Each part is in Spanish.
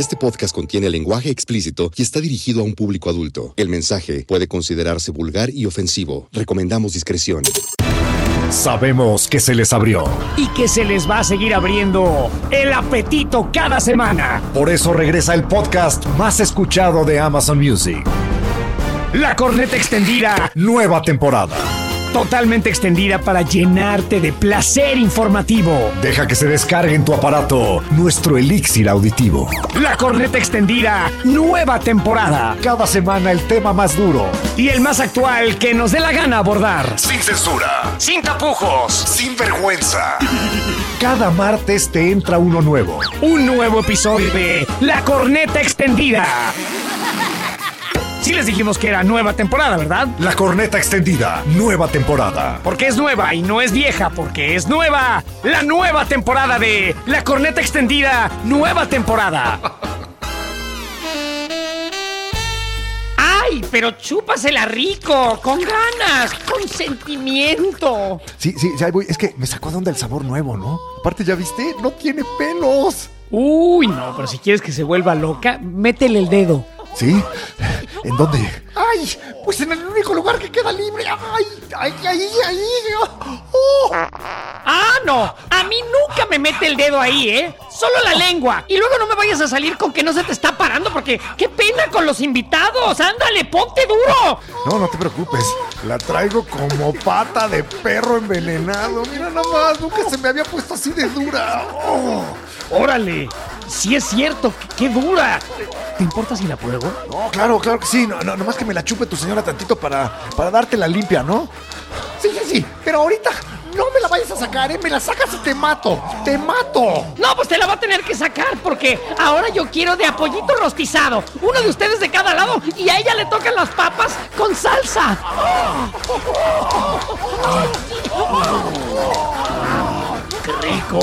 Este podcast contiene lenguaje explícito y está dirigido a un público adulto. El mensaje puede considerarse vulgar y ofensivo. Recomendamos discreción. Sabemos que se les abrió. y que se les va a seguir abriendo el apetito cada semana. Por eso regresa el podcast más escuchado de Amazon Music. La corneta extendida, Nueva temporada. Totalmente extendida para llenarte de placer informativo. Deja que se descargue en tu aparato nuestro elixir auditivo. La corneta extendida, nueva temporada. Cada semana el tema más duro. Y el más actual que nos dé la gana abordar. Sin censura. Sin tapujos. Sin vergüenza. Cada martes te entra uno nuevo. Un nuevo episodio de La corneta extendida. Sí les dijimos que era nueva temporada, ¿verdad? La corneta extendida. Nueva temporada. Porque es nueva y no es vieja, porque es nueva. La nueva temporada de La Corneta Extendida, nueva temporada. ¡Ay, pero chúpasela rico, con ganas, con sentimiento! Sí, sí, ya voy. Es que me sacó de onda el sabor nuevo, ¿no? Aparte, ¿ya viste? No tiene pelos. Uy, no, pero si quieres que se vuelva loca, métele el dedo. ¿Sí? ¿En dónde? ¡Ay! Pues en el único lugar que queda libre. ¡Ay! ¡Ay, ahí, ahí! ¡Oh! ¡Ah, no! A mí nunca me mete el dedo ahí, ¿eh? Solo la lengua. Y luego no me vayas a salir con que no se te está parando, porque qué pena con los invitados. ¡Ándale, ponte duro! No, no te preocupes. La traigo como pata de perro envenenado. Mira nada más, nunca se me había puesto así de dura. Oh. ¡Órale! Sí es cierto, qué dura. ¿Te importa si la pruebo? No, claro, claro que sí. No, no, nomás que me la chupe tu señora tantito para, para darte la limpia, ¿no? Sí, sí, sí. Pero ahorita no me la vayas a sacar, ¿eh? Me la sacas y te mato. ¡Te mato! No, pues te la va a tener que sacar porque ahora yo quiero de apoyito rostizado. Uno de ustedes de cada lado y a ella le tocan las papas con salsa. ¡Qué rico!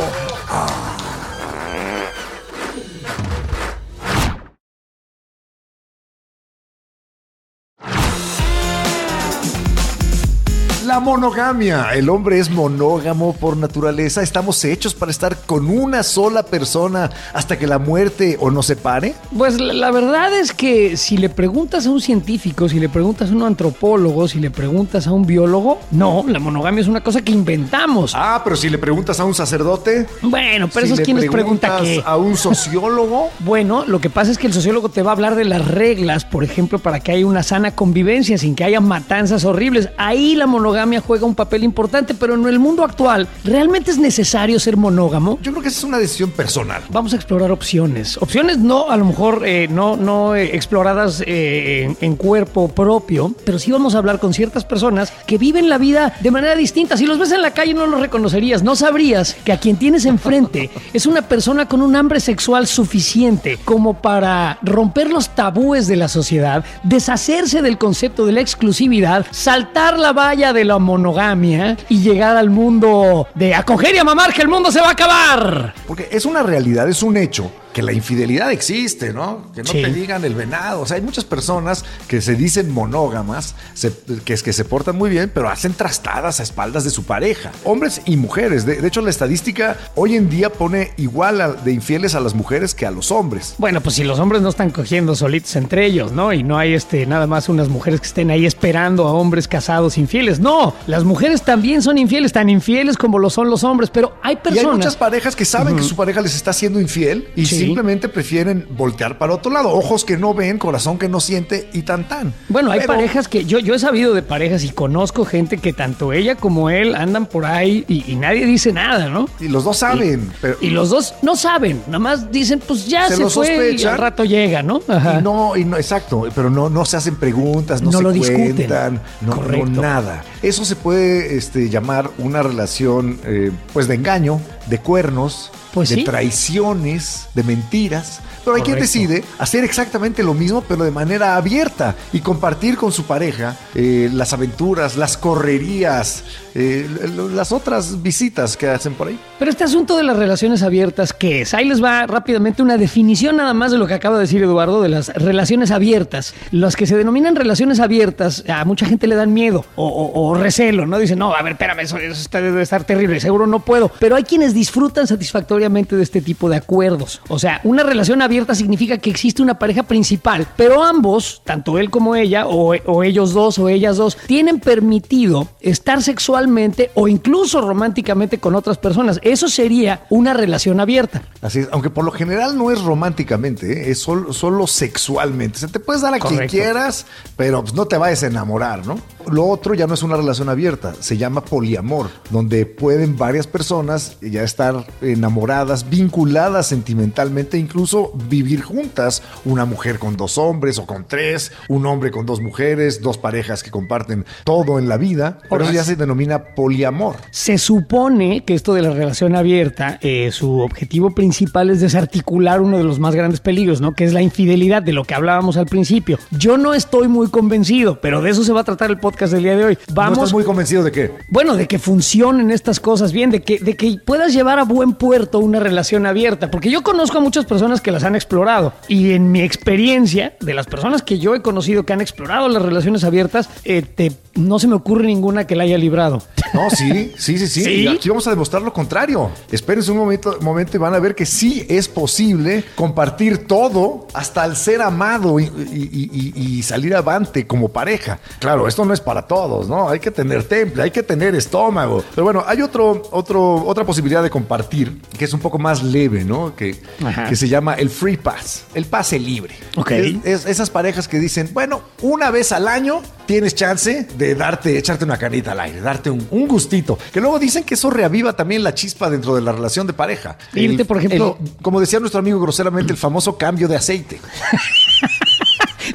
La monogamia. El hombre es monógamo por naturaleza. Estamos hechos para estar con una sola persona hasta que la muerte o nos separe. Pues la, la verdad es que si le preguntas a un científico, si le preguntas a un antropólogo, si le preguntas a un biólogo, no, la monogamia es una cosa que inventamos. Ah, pero si le preguntas a un sacerdote. Bueno, pero si esos quienes pregunta preguntas qué. A un sociólogo. Bueno, lo que pasa es que el sociólogo te va a hablar de las reglas, por ejemplo, para que haya una sana convivencia sin que haya matanzas horribles. Ahí la monogamia juega un papel importante, pero en el mundo actual, ¿realmente es necesario ser monógamo? Yo creo que esa es una decisión personal. Vamos a explorar opciones. Opciones no, a lo mejor eh, no, no eh, exploradas eh, en, en cuerpo propio, pero sí vamos a hablar con ciertas personas que viven la vida de manera distinta. Si los ves en la calle no los reconocerías, no sabrías que a quien tienes enfrente es una persona con un hambre sexual suficiente como para romper los tabúes de la sociedad, deshacerse del concepto de la exclusividad, saltar la valla de la monogamia y llegar al mundo de acoger y a mamar que el mundo se va a acabar. Porque es una realidad, es un hecho que la infidelidad existe, ¿no? Que no Sí. te digan el venado. O sea, hay muchas personas que se dicen monógamas, se- que es que se portan muy bien, pero hacen trastadas a espaldas de su pareja. Hombres y mujeres. De, de hecho, la estadística hoy en día pone igual a- de infieles a las mujeres que a los hombres. Bueno, pues si los hombres no están cogiendo solitos entre ellos, ¿no? Y no hay este nada más unas mujeres que estén ahí esperando a hombres casados infieles. No, las mujeres también son infieles, tan infieles como lo son los hombres, pero hay Y hay personas. muchas parejas que saben que su pareja les está siendo infiel y Sí. Simplemente prefieren voltear para otro lado. Ojos que no ven, corazón que no siente y tan tan. Bueno, hay Pero- parejas que yo, yo he sabido de parejas y conozco gente que tanto ella como él andan por ahí y, y nadie dice nada, ¿no? Y los dos saben. pero, Y los dos no saben, nada más dicen, pues ya Se se, fue y al rato llega, ¿no? Ajá. Y no, y no, exacto, pero no, no se hacen preguntas, no, No se lo cuentan, no, nada. Eso se puede este, llamar una relación, eh, pues, de engaño, de cuernos, Pues de sí. traiciones, de mentiras. Pero hay quien decide hacer exactamente lo mismo, pero de manera abierta y compartir con su pareja eh, las aventuras, las correrías, eh, las otras visitas que hacen por ahí. Pero este asunto de las relaciones abiertas, ¿qué es? Ahí les va rápidamente una definición nada más de lo que acaba de decir Eduardo de las relaciones abiertas. Las que se denominan relaciones abiertas, a mucha gente le dan miedo o, o- o recelo, ¿no? Dicen, no, a ver, espérame, eso, eso está- debe estar terrible, seguro no puedo. Pero hay quienes disfrutan satisfactoriamente de este tipo de acuerdos. O sea, una relación abierta significa que existe una pareja principal, pero ambos, tanto él como ella, o, o ellos dos o ellas dos, tienen permitido estar sexualmente o incluso románticamente con otras personas. Eso sería una relación abierta. Así es, aunque por lo general no es románticamente, ¿eh? es solo, solo sexualmente. O sea, te puedes dar a quien quieras, pero pues, no te vayas a enamorar, ¿no? Lo otro ya no es una relación abierta, se llama poliamor, donde pueden varias personas ya estar enamoradas, vinculadas sentimentalmente, incluso vivir juntas, una mujer con dos hombres o con tres, un hombre con dos mujeres, dos parejas que comparten todo en la vida, por eso ya se denomina poliamor. Se supone que esto de la relación abierta, eh, su objetivo principal es desarticular uno de los más grandes peligros, ¿no? Que es la infidelidad, de lo que hablábamos al principio. Yo no estoy muy convencido, pero de eso se va a tratar el podcast del día de hoy. ¿No Vamos estás muy convencido de qué? Bueno, de que funcionen estas cosas bien, de que, de que puedas llevar a buen puerto una relación abierta, porque yo conozco a muchas personas que las han explorado y en mi experiencia, de las personas que yo he conocido que han explorado las relaciones abiertas, eh, te- no se me ocurre ninguna que la haya librado. No, sí, sí, sí, sí. ¿Sí? Y aquí vamos a demostrar lo contrario. Espérense un momento, momento y van a ver que sí es posible compartir todo hasta el ser amado y, y- y- y salir avante como pareja. Claro, esto no es para todos, ¿no? Hay que tener temple, hay que tener estómago. Pero bueno, hay otro, otro, otra posibilidad de compartir que es un poco más leve, ¿no? Que, Ajá. que se llama el free pass, el pase libre. Ok. Es- es esas parejas que dicen, bueno, una vez al año tienes chance de darte, echarte una canita al aire, darte un, un gustito. Que luego dicen que eso reaviva también la chispa dentro de la relación de pareja. Irte, por ejemplo- el- como decía nuestro amigo groseramente, el famoso cambio de aceite.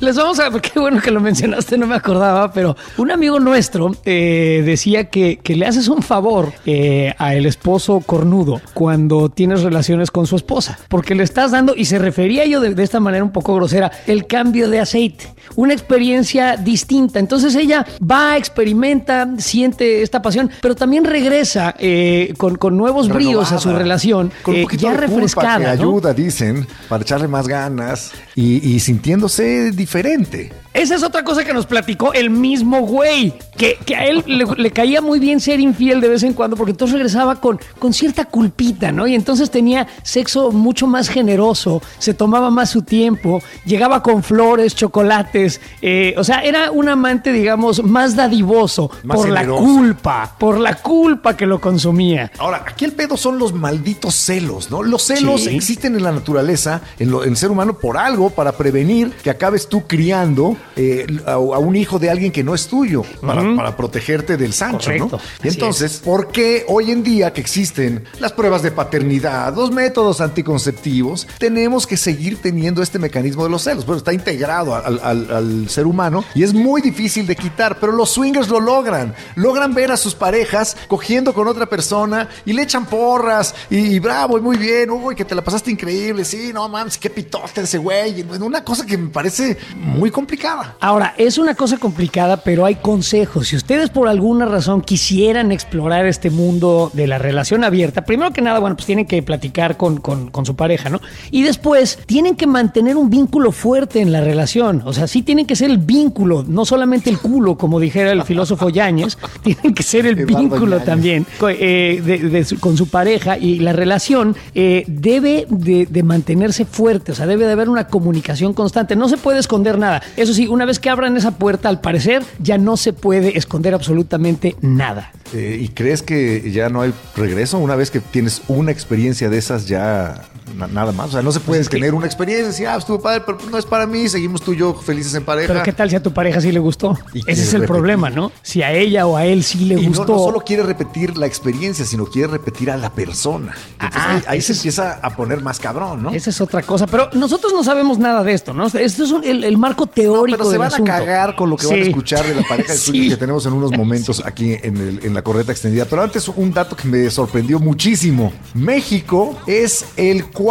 Les vamos a, qué bueno que lo mencionaste, no me acordaba, pero un amigo nuestro eh, decía que, que le haces un favor eh, a el esposo cornudo cuando tienes relaciones con su esposa, porque le estás dando, y se refería yo de, de esta manera un poco grosera, el cambio de aceite, una experiencia distinta. Entonces ella va, experimenta, siente esta pasión, pero también regresa eh, con, con nuevos bríos a su relación, Con un eh, poquito ya de culpa refrescada. que ¿no? ayuda, dicen, para echarle más ganas y, y sintiéndose diferente diferente. Esa es otra cosa que nos platicó el mismo güey, que, que a él le, le caía muy bien ser infiel de vez en cuando, porque entonces regresaba con, con cierta culpita, ¿no? Y entonces tenía sexo mucho más generoso, se tomaba más su tiempo, llegaba con flores, chocolates, eh, o sea, era un amante, digamos, más dadivoso Más por generoso. la culpa, por la culpa que lo consumía. Ahora, aquí el pedo son los malditos celos, ¿no? Los celos Sí. existen en la naturaleza, en, lo- en el ser humano, por algo, para prevenir que acabes tú criando eh, a, a un hijo de alguien que no es tuyo, para, para protegerte del Sancho, Correcto, ¿no? Y entonces, ¿por qué hoy en día que existen las pruebas de paternidad, los métodos anticonceptivos, tenemos que seguir teniendo este mecanismo de los celos? Bueno, está integrado al, al- al ser humano y es muy difícil de quitar, pero los swingers lo logran. Logran ver a sus parejas cogiendo con otra persona y le echan porras y, y bravo, y muy bien, uy, que te la pasaste increíble, sí, no mames, qué pitote ese güey. Bueno, Una cosa que me parece muy complicada. Ahora, es una cosa complicada, pero hay consejos. Si ustedes por alguna razón quisieran explorar este mundo de la relación abierta, primero que nada, bueno, pues tienen que platicar con, con- con su pareja, ¿no? Y después tienen que mantener un vínculo fuerte en la relación. O sea, sí tienen que ser el vínculo, no solamente el culo, como dijera el filósofo Yáñez, tienen que ser el Eduardo vínculo también eh, de- de su- con su pareja y la relación eh, debe de, de mantenerse fuerte, o sea, debe de haber una comunicación constante, no se puede esconder nada. Eso sí, una vez que abran esa puerta, al parecer, ya no se puede esconder absolutamente nada. Eh, ¿Y crees que ya no hay regreso? Una vez que tienes una experiencia de esas, ya nada más. O sea, no se puede Pues que- tener una experiencia y decir, ah, estuvo padre, pero no es para mí, seguimos tú y yo felices en pareja. Pero ¿qué tal si a tu pareja sí le gustó? Y Ese es el repetir. problema, ¿no? Si a ella o a él sí le Y gustó. no solo quiere repetir la experiencia, sino quiere repetir a la persona. Entonces Ah, ahí, ahí se es- empieza a poner más cabrón, ¿no? Esa es otra cosa, pero nosotros no sabemos nada de esto, ¿no? Esto es un- el, el marco teórico Pero se van asunto. a cagar con lo que van a Sí. escuchar de la pareja de Sí. Que tenemos en unos momentos aquí en, el- en la corneta extendida. Pero antes un dato que me sorprendió muchísimo. México es el cuarto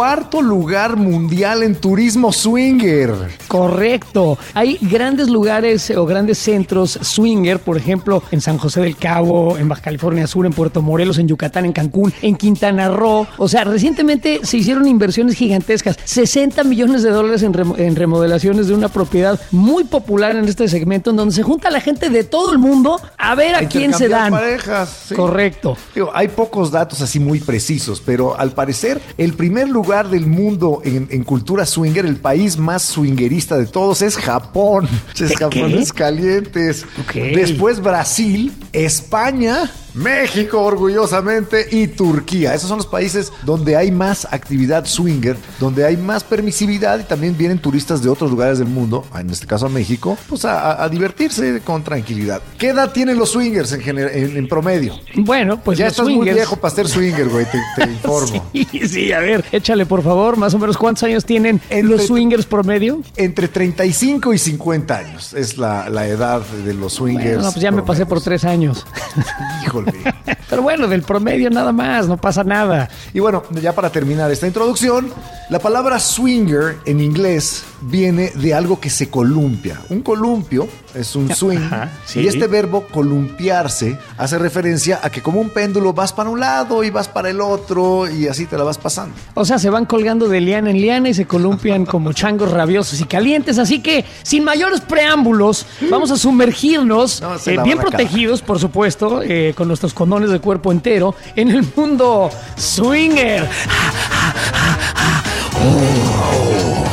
lugar mundial en turismo swinger. Correcto. Hay grandes lugares o grandes centros swinger, por ejemplo, en San José del Cabo, en Baja California Sur, en Puerto Morelos, en Yucatán, en Cancún, en Quintana Roo. O sea, recientemente se hicieron inversiones gigantescas, 60 millones de dólares en, en remodelaciones de una propiedad muy popular en este segmento, en donde se junta la gente de todo el mundo a ver a quién se dan. parejas. sí. Correcto. Digo, hay pocos datos así muy precisos, pero al parecer el primer lugar del mundo en, en cultura swinger, el país más swingerista de todos es Japón. Es ¿Qué? japoneses calientes. Ok. Después Brasil, España, México orgullosamente y Turquía. Esos son los países donde hay más actividad swinger, donde hay más permisividad y también vienen turistas de otros lugares del mundo, en este caso a México, pues a, divertirse con tranquilidad. ¿Qué edad tienen los swingers en, gener- en- en promedio? Bueno, pues ya los estás muy viejo para ser swinger, güey, te, te informo. Sí, sí, a ver, échale por favor, más o menos cuántos años tienen Entre- los swingers promedio. Entre 35 y 50 años es la, la edad de los swingers. Bueno, pues ya me pasé por tres años. Híjole. Pero bueno, del promedio nada más, no pasa nada. Y bueno, ya para terminar esta introducción, la palabra swinger en inglés viene de algo que se columpia. Un columpio es un swing Ajá, sí. y este verbo columpiarse hace referencia a que como un péndulo vas para un lado y vas para el otro y así te la vas pasando. O sea, se van colgando de liana en liana y se columpian como changos rabiosos y calientes. Así que, sin mayores preámbulos, vamos a sumergirnos, No, eh, bien protegidos, por supuesto, eh, con nuestros condones de cuerpo entero, en el mundo swinger.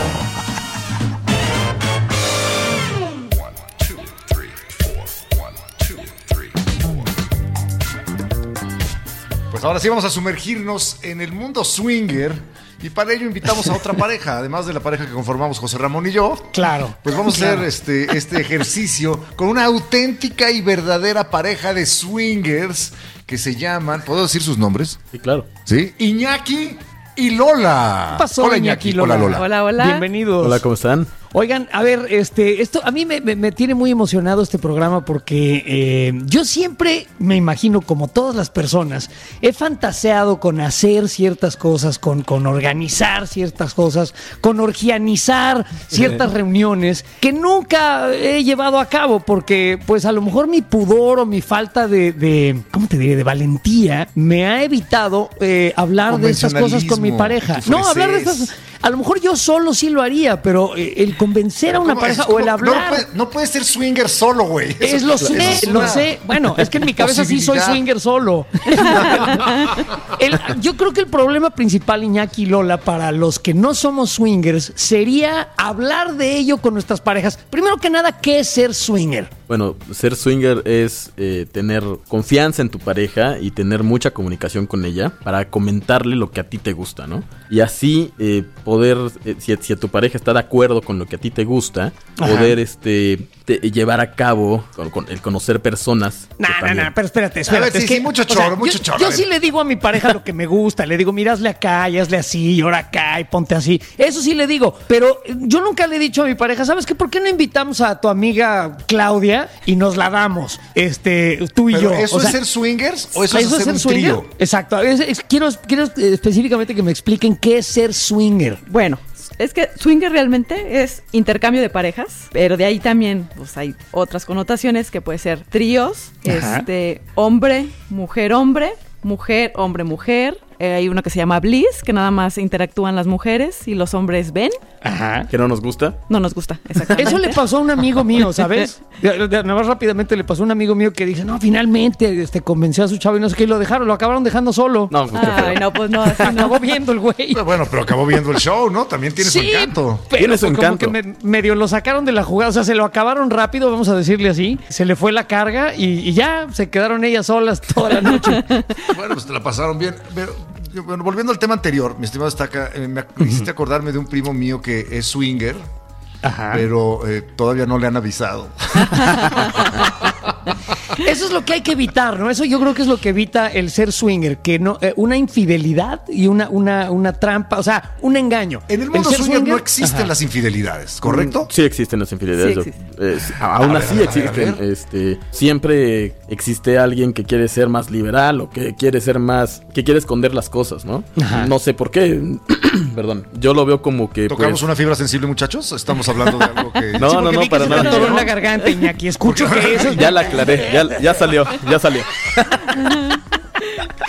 Pues ahora sí vamos a sumergirnos en el mundo swinger y para ello invitamos a otra pareja, además de la pareja que conformamos José Ramón y yo. Claro. Pues vamos a hacer este, este ejercicio con una auténtica y verdadera pareja de swingers que se llaman, ¿puedo decir sus nombres? Sí, claro. Sí. Iñaki y Lola. ¿Qué pasó, Hola Iñaki Iñaki, Lola? hola Lola. Hola, hola. Bienvenidos. Hola, ¿cómo están? Oigan, a ver, este, esto a mí me, me- me tiene muy emocionado este programa porque eh, yo siempre me imagino, como todas las personas, he fantaseado con hacer ciertas cosas, con, con organizar ciertas cosas, con orgianizar ciertas reuniones que nunca he llevado a cabo porque, pues, a lo mejor mi pudor o mi falta de, de ¿cómo te diré?, de valentía me ha evitado eh, hablar de estas cosas con mi pareja. No, hablar de estas a lo mejor yo solo sí lo haría, pero eh, el convencer a una ¿Cómo pareja o el hablar. No, puede, no puede ser swinger solo, güey. es lo sé, es lo sé. Bueno, es que en mi cabeza sí soy swinger solo. El- yo creo que el problema principal, Iñaki y Lola, para los que no somos swingers, sería hablar de ello con nuestras parejas. Primero que nada, ¿qué es ser swinger? Bueno, ser swinger es eh, tener confianza en tu pareja y tener mucha comunicación con ella para comentarle lo que a ti te gusta, ¿no? Y así eh, poder, eh, si, si tu pareja está de acuerdo con lo que a ti te gusta, Ajá. poder este te- llevar a cabo con, con el conocer personas. No, no, también- no, pero espérate, A espérate. ver, sí, es que, sí, mucho o sea, choro, mucho yo, choro, Yo sí le digo a mi pareja lo que me gusta. Le digo, mira, hazle acá y hazle así, y ahora acá y ponte así. Eso sí le digo. Pero eh, yo nunca le he dicho a mi pareja, ¿sabes qué? ¿Por qué no invitamos a tu amiga Claudia y nos la damos? Este, tú y Pero, yo. ¿Eso O sea, es ser swingers o eso, es un swinger? trío? Exacto. Es- es- quiero, quiero eh, específicamente que me expliquen qué es ser swinger. Bueno, es que swinger realmente es intercambio de parejas, pero de ahí también pues hay otras connotaciones que puede ser tríos, Ajá. este hombre, mujer, hombre, mujer, hombre, mujer. Eh, hay uno que se llama Bliss, que nada más interactúan las mujeres y los hombres ven. Ajá. Que no nos gusta. No nos gusta, exactamente. Eso le pasó a un amigo mío, ¿sabes? De- de- Nada más rápidamente le pasó a un amigo mío que dice, no, finalmente este, convenció a su chavo y no sé qué, y lo dejaron, lo acabaron dejando solo. No, pues, Ay, no, pues no, así no. Acabó viendo el güey. Pero Bueno, pero acabó viendo el show, ¿no? También tiene su Sí, encanto. pero Tiene su como encanto. que me- medio lo sacaron de la jugada, o sea, se lo acabaron rápido, vamos a decirle así. Se le fue la carga y, y ya se quedaron ellas solas toda la noche. Bueno, pues te la pasaron bien. Pero, bueno, volviendo al tema anterior, mi estimado Estaca, eh, me hiciste acordarme de un primo mío que es swinger, Ajá. pero eh, todavía no le han avisado. Eso es lo que hay que evitar, ¿no? Eso yo creo que es lo que evita el ser swinger, que no, eh, una infidelidad y una, una, una trampa, o sea, un engaño. En el mundo ser swinger no existen Ajá. las infidelidades, ¿correcto? Sí existen las infidelidades. Sí eh, aún A así ver, a ver, a existen. ver. Este, siempre existe alguien que quiere ser más liberal o que quiere ser más, que quiere esconder las cosas, ¿no? Ajá. No sé por qué. Perdón. Yo lo veo como que. ¿Tocamos pues, una fibra sensible, muchachos? ¿Estamos hablando de algo que... No, Sí, no, no, que para nada. en la garganta, Iñaki. Escucho que eso es Ya la aclaré, ya, ya salió, ya salió.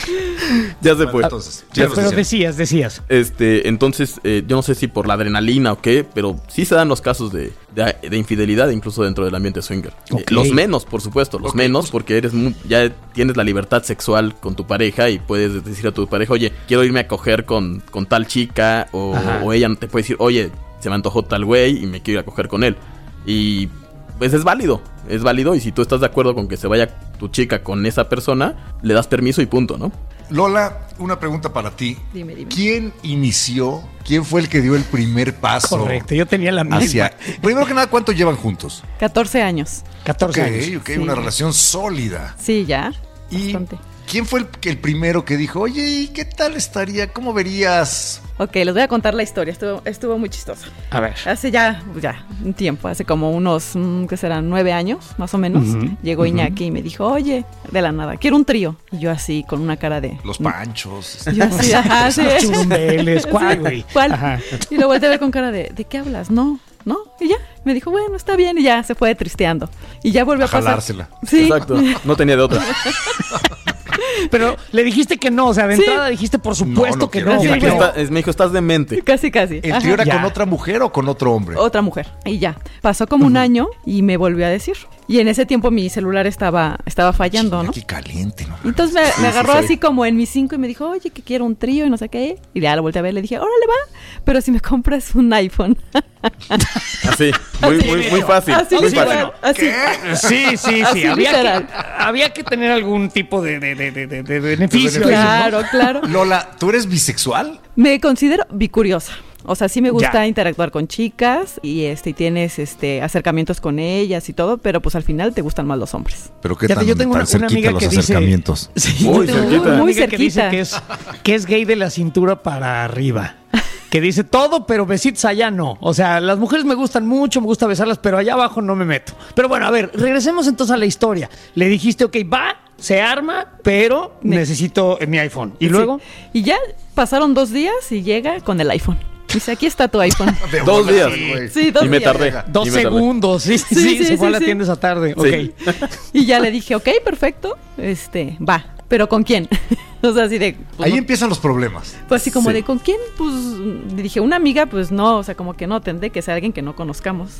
ya se fue. Entonces, Ya Pero decías, decías. Este, entonces, eh, yo no sé si por la adrenalina o qué, pero sí se dan los casos de, de- de infidelidad, incluso dentro del ambiente swinger. Eh, los menos, por supuesto, los menos, porque eres ya tienes la libertad sexual con tu pareja y puedes decir a tu pareja, oye, quiero irme a coger con, con tal chica, o, o ella te puede decir, oye, se me antojó tal güey y me quiero ir a coger con él. Y pues es válido, es válido, y si tú estás de acuerdo con que se vaya tu chica con esa persona, le das permiso y punto, ¿no? Lola, una pregunta para ti. Dime, dime. ¿Quién inició? ¿Quién fue el que dio el primer paso? Correcto, yo tenía la misma. Hacia... Primero que nada, ¿cuánto llevan juntos? 14 años. 14 ok, años. ok, Sí. una relación sólida. Sí, ya. Y Bastante. ¿Quién fue el, el primero que dijo, oye, ¿y qué tal estaría? ¿Cómo verías? Ok, les voy a contar la historia. Estuvo, estuvo muy chistosa. A ver. Hace ya, ya, un tiempo, hace como unos, mm, ¿qué serán? Nueve años, más o menos. Llegó Iñaki y me dijo, oye, de la nada, quiero un trío. Y yo así, con una cara de... Los panchos. Yo así, ajá, sí. Churumbeles, ¿cuál, güey? ¿Cuál? Ajá. Y lo volteé a ver con cara de, ¿de qué hablas? No, no. Y ya, me dijo, bueno, está bien. Y ya se fue tristeando. Y ya volvió A a, pasar. jalársela. Sí. Exacto, no tenía de otra. Pero le dijiste que no, o sea, de Sí. entrada dijiste por supuesto no que quiero. no. Sí, Me que dijo, no. "Está- es- me dijo, estás demente. Casi, casi. ¿El Ajá. tío era Ya. con otra mujer o con otro hombre? Otra mujer. Y ya. Pasó como un año y me volvió a decir. Y en ese tiempo mi celular estaba, estaba fallando, ¿no? Aquí caliente, ¿no? Entonces me, Sí, me sí, agarró sí. así como en mis cinco y me dijo, oye, que quiero un trío y no sé qué. Y ya lo volteé a ver, le dije, órale va, pero si me compras un iPhone. Así, muy, muy, muy fácil. Así muy fácil. así. Sí, sí, sí. Así Había literal. que, había que tener algún tipo de, de, de, de, beneficio. De beneficio. ahí, ¿no? Claro, claro. Lola, ¿tú eres bisexual? Me considero bicuriosa. O sea, sí me gusta Ya. interactuar con chicas y este y tienes este acercamientos con ellas y todo, pero pues al final te gustan más los hombres. Pero qué tan, yo tengo tan una, una cerquita amiga los que dice acercamientos. Sí, Muy yo tengo cerquita. una Muy amiga que dice cerquita. que es, que es gay de la cintura para arriba. Que dice todo, pero besitos allá no. O sea, las mujeres me gustan mucho, me gusta besarlas, pero allá abajo no me meto. Pero bueno, a ver, regresemos entonces a la historia. Le dijiste, ok, va, se arma, pero necesito eh, mi iPhone. Y Sí. luego, Y ya pasaron dos días y llega con el iPhone. Dice, aquí está tu iPhone. Dos días. sí, güey. Sí, dos y me días. tardé. dos me segundos. Sí, sí, Sí, sí, sí, se fue a la sí. tienda esa tarde. Sí. Ok. Y ya le dije, ok, perfecto, este, va. ¿Pero con quién? o sea, así de... pues, Ahí no- empiezan los problemas. Pues así como Sí. de ¿con quién? Pues le dije, una amiga, pues no, o sea, como que no, tendré que ser alguien que no conozcamos.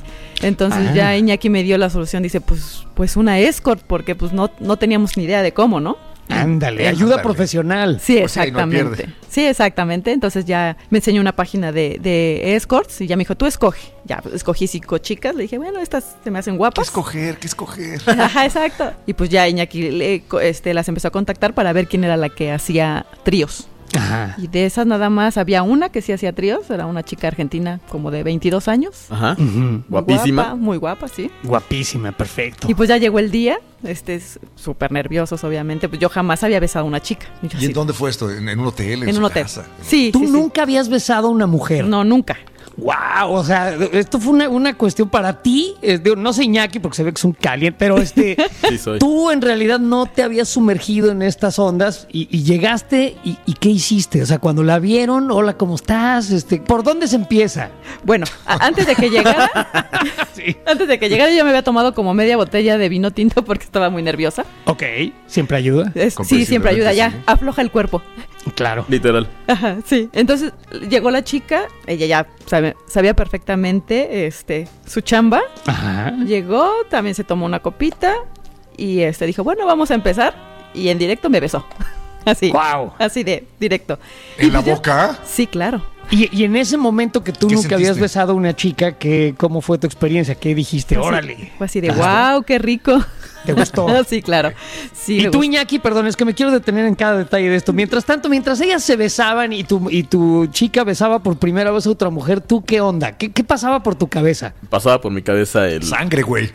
Entonces Ah. ya Iñaki me dio la solución, dice, pues, pues una escort, porque pues no, no teníamos ni idea de cómo, ¿no? Ándale, ayuda Ándale. profesional. Sí, Pues sí, ahí no exactamente. sí, exactamente. Entonces ya me enseñó una página de, de escorts y ya me dijo, tú escoge. Ya, pues, escogí cinco chicas, le dije, bueno, estas se me hacen ¿Qué guapas. escoger? ¿Qué escoger? Ajá, exacto. Y pues ya Iñaki le- co- este, las empezó a contactar para ver quién era la que hacía tríos. Ajá. Y de esas nada más había una que sí hacía tríos, era una chica argentina como de 22 años. Ajá. Muy Guapísima. guapa, muy guapa, sí. Guapísima, perfecto. Y pues ya llegó el día, este es súper nerviosos obviamente, pues yo jamás había besado a una chica. Y yo ¿Y en dónde fue esto? ¿En, en un hotel? ¿En, en su un hotel. casa? Sí, Tú sí, sí. nunca habías besado a una mujer. No, nunca. Wow, o sea, esto fue una, una cuestión para ti. no sé Iñaki porque se ve que es un caliente, pero este, Sí, soy. tú en realidad no te habías sumergido en estas ondas y, y llegaste y, y ¿qué hiciste? O sea, cuando la vieron, hola, ¿cómo estás? Este, ¿por dónde se empieza? Bueno, a- antes de que llegara, antes de que llegara yo me había tomado como media botella de vino tinto porque estaba muy nerviosa. Ok, siempre ayuda. Es- sí, siempre ayuda, ya, afloja el cuerpo. Claro. Literal. Ajá, sí. Entonces llegó la chica, ella ya sabe- sabía perfectamente este, su chamba. Ajá. Llegó, también se tomó una copita y este dijo, bueno, vamos a empezar. Y en directo me besó. Así. Wow. Así de directo. Y ¿En la pues ya- boca? Sí, claro. Y, y en ese momento que tú ¿Qué nunca habías besado a una chica, ¿qué, ¿cómo fue tu experiencia? ¿Qué dijiste? Así- Órale. Fue así de, wow, qué rico. ¿Te gustó? sí, claro. Sí, y tú, gustó. Iñaki, perdón, es que me quiero detener en cada detalle de esto. Mientras tanto, mientras ellas se besaban y tu, y tu chica besaba por primera vez a otra mujer, ¿tú qué onda? ¿Qué, qué pasaba por tu cabeza? Pasaba por mi cabeza el... Sangre, güey.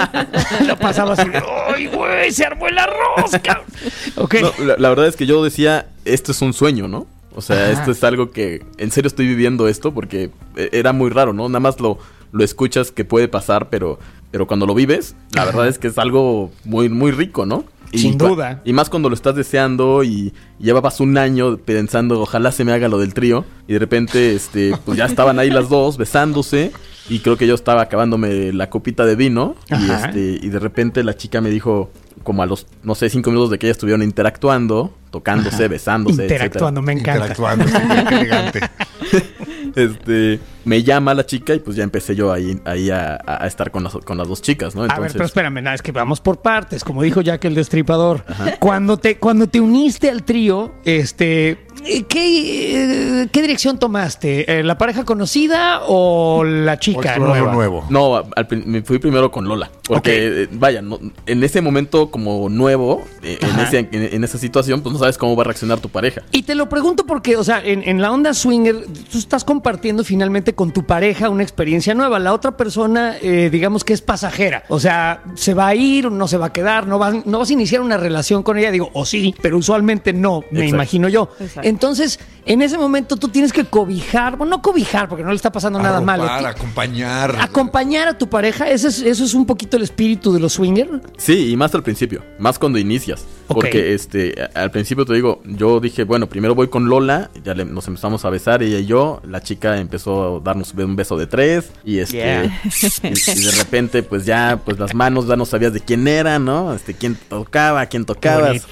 Lo pasaba así ¡ay, güey! Se armó el arroz, cabrón! Ok. No, la, la verdad es que yo decía, esto es un sueño, ¿no? O sea, Ajá. esto es algo que en serio estoy viviendo esto porque eh, era muy raro, ¿no? Nada más lo, lo escuchas que puede pasar, pero, pero cuando lo vives, la verdad es que es algo muy, muy rico, ¿no? Y Sin duda. Y más cuando lo estás deseando y, llevabas un año pensando, ojalá se me haga lo del trío. Y de repente, este, pues ya estaban ahí las dos besándose. Y creo que yo estaba acabándome la copita de vino. Y, este, y de repente la chica me dijo, como a los, no sé, cinco minutos de que ellas estuvieron interactuando, tocándose, besándose, Interactuando, me encanta. Interactuando. qué elegante. Este, me llama la chica y pues ya empecé yo ahí, ahí a, estar con las, con las dos chicas, ¿no? A ver, pero espérame, nada, es que vamos por partes, como dijo Jack el Destripador. Cuando te, cuando te uniste al trío, este, ¿qué, eh, qué dirección tomaste? Eh, ¿La pareja conocida o la chica nueva? nuevo. No, al prin- me fui primero con Lola. Porque, eh, vaya, no- en ese momento como nuevo, eh, en, Ajá. ese- en- en esa situación, pues no sabes cómo va a reaccionar tu pareja. Y te lo pregunto porque, o sea, en, en la onda swinger, tú estás compartiendo finalmente con tu pareja una experiencia nueva. La otra persona, eh, digamos que es pasajera. O sea, se va a ir, no se va a quedar, no vas, no vas a iniciar una relación con ella. Digo, o sí, pero usualmente no, me Exacto. imagino yo. Exacto. Entonces, en ese momento tú tienes que cobijar, bueno, no cobijar porque no le está pasando nada malo. Arropar, Ti- acompañar. Acompañar a tu pareja, ese es- eso es un poquito el espíritu de los swingers. Sí, y más al principio, más cuando inicias. Porque este, al principio te digo, yo dije, bueno, primero voy con Lola, ya le- nos empezamos a besar ella y yo, la chica empezó a darnos un beso de tres y este Yeah. y, y de repente pues ya pues las manos ya no sabías de quién era, ¿no? Este quién tocaba, quién tocabas. bonito.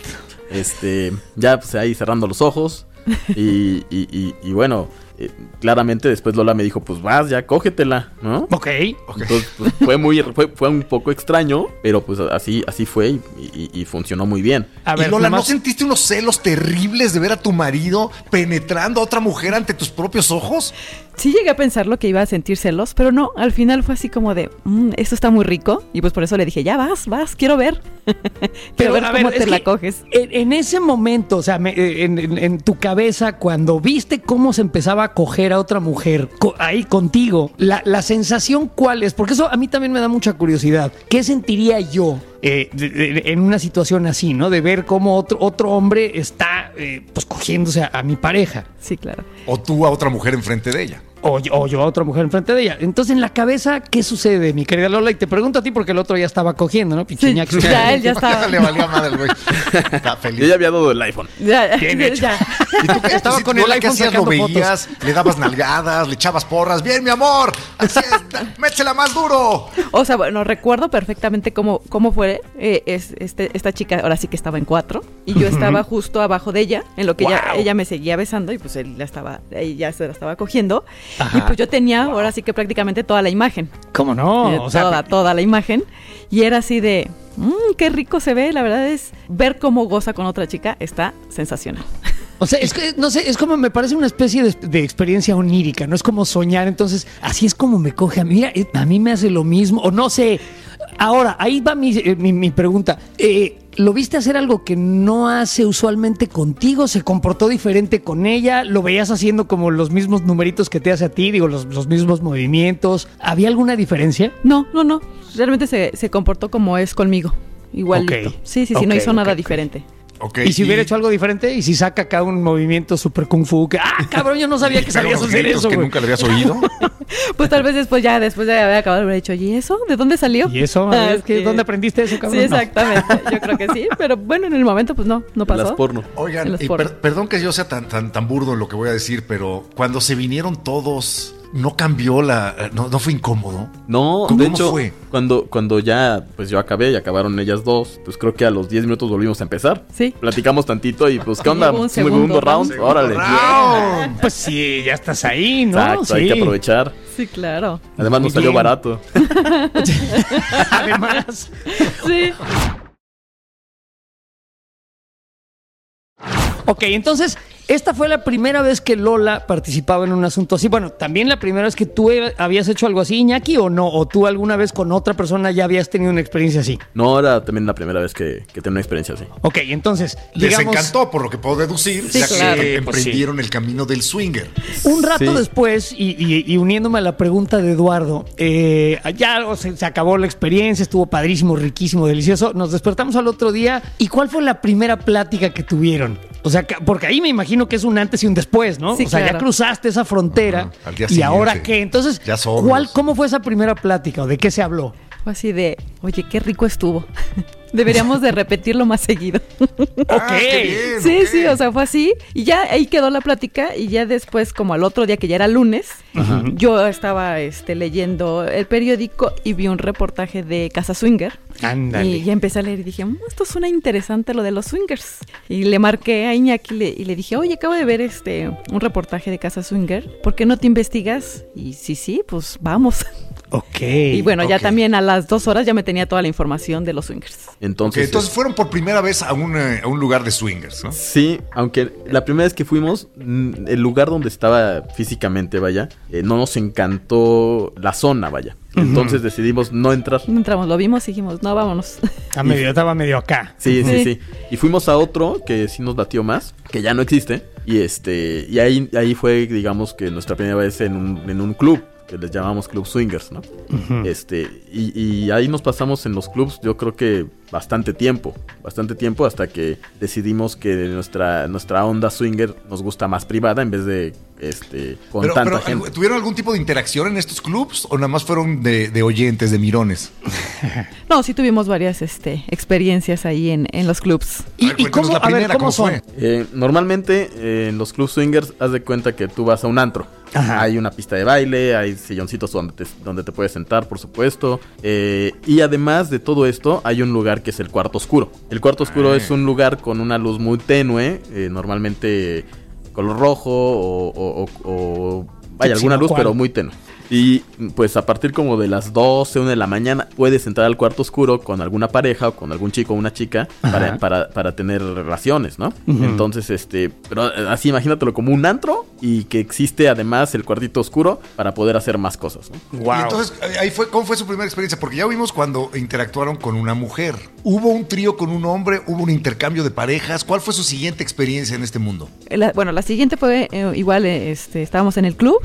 Este, ya pues ahí cerrando los ojos y, y, y- y bueno, eh, claramente después Lola me dijo, pues vas, ya cógetela, ¿no? Ok. Entonces, pues, fue muy fue, fue un poco extraño, pero pues así así fue y, y- y funcionó muy bien. A ver, y Lola, ¿no sentiste unos celos terribles de ver a tu marido penetrando a otra mujer ante tus propios ojos? Sí llegué a pensar lo que iba a sentir celos, pero no, al final fue así como de, "Mm, esto está muy rico. Y pues por eso le dije, ya vas, vas, quiero ver. quiero ver a cómo ver, te la coges. En, en ese momento, o sea, me- en, en- en tu cabeza, cuando viste cómo se empezaba a coger a otra mujer co- ahí contigo, la, la sensación cuál es, porque eso a mí también me da mucha curiosidad. ¿Qué sentiría yo? eh, de- de- en una situación así, ¿no? De ver cómo otro, otro hombre está eh, pues cogiéndose a, a mi pareja. Sí, claro. O tú a otra mujer enfrente de ella. O, yo- o yo a otra mujer enfrente de ella. Entonces, en la cabeza, ¿qué sucede, mi querida Lola? Y te pregunto a ti porque el otro ya estaba cogiendo, ¿no? Pinche Sí, ya él ya estaba. Le valía madre, güey. Está Yo feliz. ya había dado el iPhone. Ya, Bien ya, hecho. ya. ¿Y tú qué? Estaba Sí, con el Lola, ¿qué iPhone hacías? Lo fotos. veías, le dabas nalgadas, le echabas porras. Bien, mi amor. Así es. Métela más duro. O sea, bueno, recuerdo perfectamente cómo, cómo fue. eh, es, este, esta chica ahora sí que estaba en cuatro. Y yo estaba justo abajo de ella, en lo que ella, Wow. ella me seguía besando. Y pues él la estaba, ella se la estaba cogiendo. Ajá. Y pues yo tenía ahora sí que prácticamente toda la imagen. ¿Cómo Eh, no? O sea, toda, toda la imagen. Y era así de, "Mm, qué rico se ve. La verdad es, ver cómo goza con otra chica está sensacional. O sea, es que, no sé, es como me parece una especie de, de experiencia onírica, no es como soñar, entonces así es como me coge a mí, Mira, eh, a mí me hace lo mismo, o no sé. Ahora, ahí va mi, eh, mi- mi pregunta. Eh, ¿Lo viste hacer algo que no hace usualmente contigo? ¿Se comportó diferente con ella? ¿Lo veías haciendo como los mismos numeritos que te hace a ti? Digo, los, los mismos movimientos. ¿Había alguna diferencia? No, no, no. Realmente se, se comportó como es conmigo. Igualito. Sí, sí, sí, no hizo nada diferente. ¿Y si hubiera hecho algo diferente? ¿Y si saca acá un movimiento super kung fu? Que, ¡Ah, cabrón! Yo no sabía que sabías hacer eso, que nunca le habías oído. Pues tal vez después ya, después de haber acabado, hubiera dicho, ¿y eso? ¿De dónde salió? ¿Y eso? Ah, ¿qué- sí. ¿Dónde aprendiste eso, cabrón? Sí, No. exactamente. Yo creo que sí. Pero bueno, en el momento, pues no, no pasó. Las porno. Oigan, los y porno. per- perdón que yo sea tan, tan, tan burdo en lo que voy a decir, pero cuando se vinieron todos, no cambió la. No, no fue incómodo. No, ¿Cómo de hecho, fue? cuando cuando ya pues yo acabé y acabaron ellas dos, pues creo que a los 10 minutos volvimos a empezar. Sí. Platicamos tantito y pues ¿qué onda? Un segundo, segundo round, round. órale. ¡Round! Pues sí, ya estás ahí, ¿no? Exacto, hay que aprovechar. Sí, claro. Además nos salió barato. Además. Sí. Ok, entonces, esta fue la primera vez que Lola participaba en un asunto así. Bueno, también la primera vez que tú eh, habías hecho algo así, Iñaki, o no, o tú alguna vez con otra persona ya habías tenido una experiencia así. No, era también la primera vez que, que tenía una experiencia así. Ok, entonces, Les encantó, por lo que puedo deducir, Sí, ya claro. que pues sí. emprendieron el camino del swinger. Un rato Sí. después, y, y- y uniéndome a la pregunta de Eduardo, eh, ya o sea, se acabó la experiencia, estuvo padrísimo, riquísimo, delicioso. Nos despertamos al otro día. ¿Y cuál fue la primera plática que tuvieron? O sea, que- porque ahí me imagino que es un antes y un después, ¿no? Sí, o sea, ya cruzaste esa frontera. Ajá, al día ¿Y ahora qué? Entonces, Ya. ¿cuál, ¿cómo fue esa primera plática o de qué se habló? Fue así de, oye, qué rico estuvo. Deberíamos de repetirlo más seguido. Ah, qué bien, Sí, ok. sí, o sea, fue así. Y ya ahí quedó la plática. Y ya después, como al otro día, que ya era lunes, yo estaba este, leyendo el periódico y vi un reportaje de Casa Swinger. Ándale. Y ya empecé a leer y dije, "Mm, esto suena interesante lo de los swingers. Y le marqué a Iñaki y le, y le dije, oye, acabo de ver este un reportaje de Casa Swinger. ¿Por qué no te investigas? Y sí, sí, pues vamos. Ok. Y bueno, ya también a las dos horas ya me tenía toda la información de los swingers. Entonces, entonces fueron por primera vez a un, eh, a un lugar de swingers, ¿no? Sí, aunque la primera vez que fuimos, mm, el lugar donde estaba físicamente, vaya, eh, no nos encantó la zona, vaya. Entonces decidimos no entrar. No entramos, lo vimos y dijimos, no, vámonos. Estaba medio, estaba medio acá. Sí, sí, Sí. sí. Y fuimos a otro que sí nos latió más, que ya no existe. Y este, y ahí, ahí fue, digamos, que nuestra primera vez en un, en un club, que les llamamos Club Swingers, ¿no? Este, y, y ahí nos pasamos en los clubs, yo creo que bastante tiempo, bastante tiempo hasta que decidimos que nuestra, nuestra onda swinger nos gusta más privada en vez de este con Pero, tanta pero, gente. ¿tuvieron algún tipo de interacción en estos clubs o nada más fueron de, de oyentes, de mirones? No, sí tuvimos varias este, experiencias ahí en, en los clubs. ¿Y, ver, y cómo, la a ver, primera, cómo ¿cómo son? fue? Eh, normalmente eh, en los clubs swingers haz de cuenta que tú vas a un antro. Ajá. Hay una pista de baile, hay silloncitos donde te, donde te puedes sentar, por supuesto. eh, y además de todo esto, hay un lugar que es el cuarto oscuro. El cuarto oscuro Ah. es un lugar con una luz muy tenue, eh, normalmente color rojo o, o- o- o- vaya, alguna luz, pero muy tenue. Y pues a partir como de las 12, 1 de la mañana, puedes entrar al cuarto oscuro con alguna pareja o con algún chico o una chica para, para, para tener relaciones, ¿no? Entonces, este, pero eh, así imagínatelo como un antro y que existe además el cuartito oscuro para poder hacer más cosas, ¿no? Wow. Y entonces, eh, ahí fue, ¿cómo fue su primera experiencia? Porque ya vimos cuando interactuaron con una mujer. ¿Hubo un trío con un hombre? ¿Hubo un intercambio de parejas? ¿Cuál fue su siguiente experiencia en este mundo? La- bueno, la siguiente fue eh, igual, este, estábamos en el club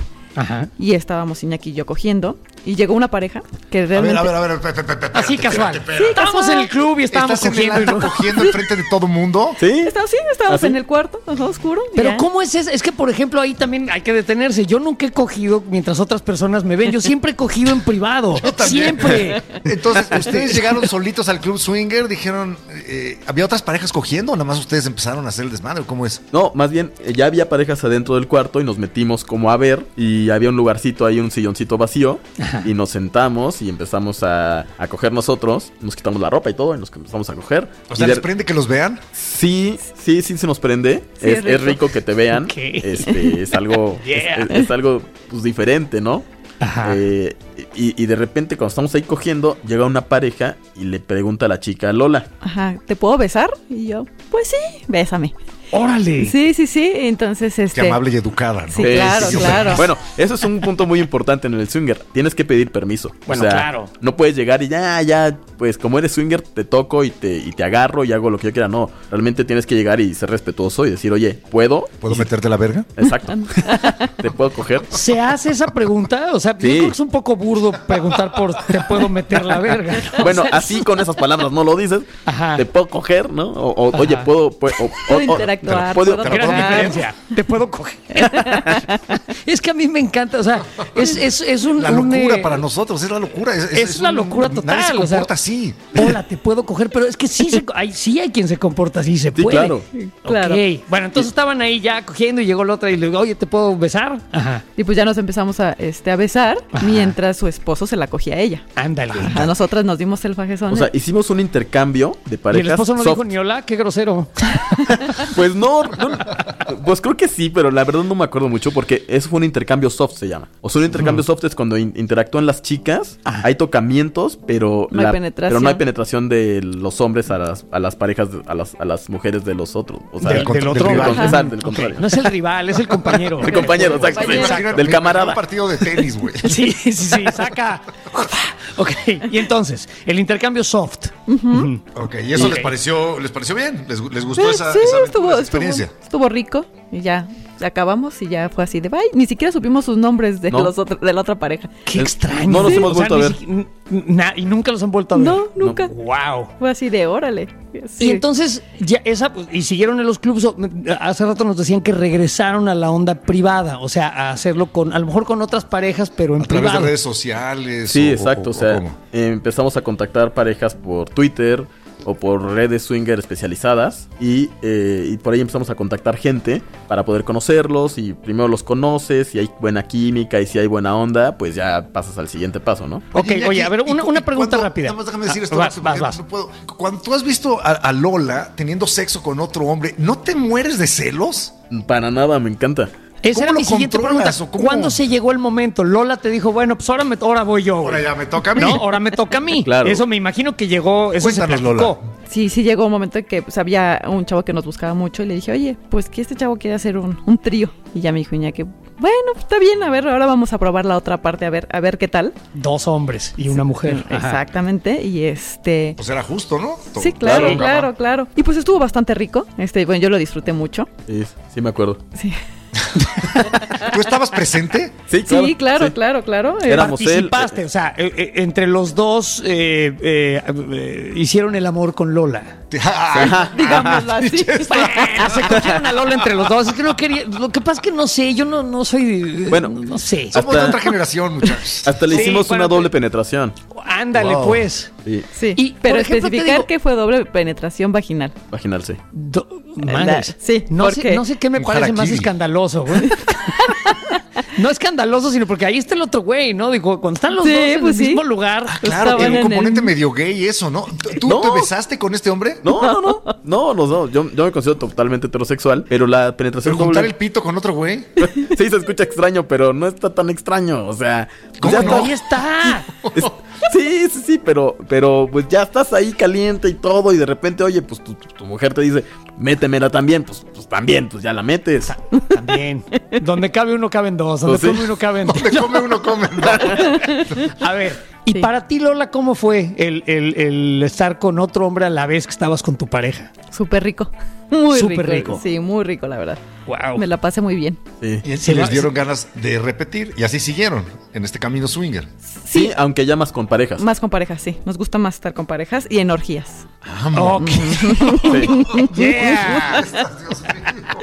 Y estábamos Iñaki y yo cogiendo. Y llegó una pareja que A ver, realmente... a ver, a ver. espérate, espérate, espérate, Así espérate, casual. estábamos casual. en el club y estábamos ¿Estás en el cogiendo. y cogiendo enfrente de todo mundo? Sí. Está- sí, estábamos en el cuarto, ajá, oscuro. Pero ya. ¿cómo es eso? Es que, por ejemplo, ahí también hay que detenerse. Yo nunca he cogido mientras otras personas me ven. Yo siempre he cogido en privado. Siempre. Entonces, ¿ustedes llegaron solitos al club swinger? Dijeron, eh, ¿había otras parejas cogiendo o nada más ustedes empezaron a hacer el desmadre? ¿Cómo es? No, más bien, eh, ya había parejas adentro del cuarto y nos metimos como a ver y había un lugarcito ahí, un silloncito vacío y nos sentamos y empezamos a, a coger nosotros, nos quitamos la ropa y todo y nos empezamos a coger. O sea, de- ¿les prende que los vean? Sí, sí, sí se nos prende. Sí, es, es es rico. que te vean. Ok. Este, es algo, es- Yeah. es, es algo pues, diferente, ¿no? Ajá. Eh, y, y de repente cuando estamos ahí cogiendo, llega una pareja y le pregunta a la chica Lola. Ajá, ¿te puedo besar? Y yo, pues sí, bésame. Órale. Sí, sí, sí. Entonces, este. Qué amable y educada, ¿no? Sí, claro, claro. Bueno, eso es un punto muy importante en el swinger. Tienes que pedir permiso. Bueno, claro. No puedes llegar y ya, ya, pues como eres swinger, te toco y te, y te agarro y hago lo que yo quiera. No, realmente tienes que llegar y ser respetuoso y decir, oye, ¿puedo? ¿Puedo Y meterte la verga? Exacto. ¿Te puedo coger? ¿Se hace esa pregunta? O sea, yo Sí. creo que es un poco burdo preguntar por te puedo meter la verga. ¿no? Bueno, O sea, así con esas palabras no lo dices. Ajá. Te puedo coger, ¿no? O, oye, puedo. pu- o- o- interactuar, puedo- puedo te puedo tocar. Te coger. es que a mí me encanta. O sea, es, es, es un. La locura eh, para nosotros, es la locura. Es, Es una un- locura Nadie se total, o comporta sea- así. Hola, te puedo coger, pero es que sí, se, hay, sí hay quien se comporta así, se Sí, puede. claro. Claro. Bueno, entonces estaban ahí ya cogiendo y llegó la otra y le digo, oye, ¿te puedo besar? Ajá, Y pues ya nos empezamos a, este, a besar mientras su esposo se la cogía a ella. ándale. A nosotras nos dimos el fajezón. O sea, hicimos un intercambio de Y parejas. el esposo no soft. dijo ni hola, qué grosero. Pues Pues no, no, pues creo que sí, pero la verdad no me acuerdo mucho porque eso fue un intercambio soft se llama. O sea, un intercambio soft es cuando in- interactúan las chicas, hay tocamientos, pero No hay penetración. pero no hay penetración de los hombres a las, a las parejas, a las, a las mujeres de los otros. O sea, Del- otro rival. con- exacto, del contrario. No es el rival, es el compañero. El compañero, exacto. Compañero. Imagina- Del camarada. Un partido de tenis, güey. Sí, sí, sí, saca. Ok, y entonces, el intercambio soft. Ok, y eso les pareció, les pareció bien, les, les gustó Sí, esa, sí, esa estuvo, experiencia. estuvo rico y ya acabamos y ya fue así de bye. Ni siquiera supimos sus nombres de, No. los otro- de la otra pareja. Qué Es- extraño. no nos hemos O sea, vuelto a ver. na- y nunca los han vuelto a ver. No, nunca. Wow. Fue así de órale. Sí. Y entonces, ya esa, pues, y siguieron en los clubs. o- Hace rato nos decían que regresaron a la onda privada, o sea, a hacerlo con, a lo mejor con otras parejas, pero en A través de privado. redes sociales. Sí, o- exacto. o- O, sea, eh, empezamos a contactar parejas por Twitter o por redes swinger especializadas y, eh, y por ahí empezamos a contactar gente para poder conocerlos y primero los conoces, si hay buena química y si hay buena onda, pues ya pasas al siguiente paso, ¿no? Ok, Iñaki, oye, a ver, ¿y una, pregunta rápida. Nada más déjame decir Ah, esto. vas, porque vas, vas. no puedo. Cuando tú has visto a, a Lola teniendo sexo con otro hombre, ¿no te mueres de celos? Para nada, me encanta. Esa ¿Cómo era lo mi siguiente pregunta. ¿Cuándo se llegó el momento? Lola te dijo, bueno, pues ahora, me, ahora voy yo. güey. Ahora ya me toca a mí. No, ahora me toca a mí. Claro. Eso me imagino que llegó, eso Cuéntanos, se. Lola. Sí, sí llegó un momento en que pues, había un chavo que nos buscaba mucho y le dije, oye, pues que este chavo quiere hacer un, un trío. Y ya me dijo que bueno, está bien, a ver, ahora vamos a probar la otra parte, a ver, a ver qué tal. Dos hombres y una mujer. Ajá. Exactamente. Y este. Pues era justo, ¿no? To- Sí, claro, claro, claro, claro. Y pues estuvo bastante rico. Este, bueno, yo lo disfruté mucho. Sí, sí me acuerdo. Sí, ¿Tú estabas presente? Sí, sí, claro, sí. claro, claro. Eh, Éramos él. Participaste, o sea, eh, eh, entre los dos eh, eh, eh, hicieron el amor con Lola. Digámoslo así. Se cogieron a Lola entre los dos. Es que no quería. Lo que pasa es que no sé, yo no, no soy. Bueno. no, sé. Somos Hasta- de otra generación, muchachos. Hasta le Sí, hicimos bueno, una doble penetración. Ándale, Wow. pues. Sí, Sí, Y, pero ejemplo, especificar digo- que fue doble penetración vaginal. vaginal, sí. Do-. Sí, no sé, no sé qué me parece más escandaloso, güey. no escandaloso, sino porque ahí está el otro güey, ¿no? Digo, cuando están los Sí, dos en pues el sí. mismo lugar. Claro, Estaban tiene un en el- componente medio gay eso, ¿no? ¿Tú- ¿Tú No. te besaste con este hombre? No, no, no. No, no, no. Yo, yo me considero totalmente heterosexual, pero la penetración Pero juntar doble. el pito con otro güey. sí, se escucha extraño, pero no está tan extraño. O sea, ¿Cómo ya no? Ahí está. Es- sí, sí, sí, pero, pero pues ya estás ahí caliente y todo, y de repente, oye, pues tu, tu mujer te dice, métemela también, pues, pues también, pues ya la metes. También. Donde cabe uno, caben dos. Donde Pues sí. come uno, caben dos. Donde come uno, come. A ver, y Sí. para ti, Lola, ¿cómo fue el, el- el estar con otro hombre a la vez que estabas con tu pareja? Súper rico. Muy Súper rico. rico. Sí, muy rico, la verdad. Wow. Me la pasé muy bien. Sí. Y, les dieron ganas de repetir. Y así siguieron en este camino swinger. Sí, aunque ya más con parejas. Más con parejas, sí. Nos gusta más estar con parejas y en orgías. Ok. Sí. Yeah.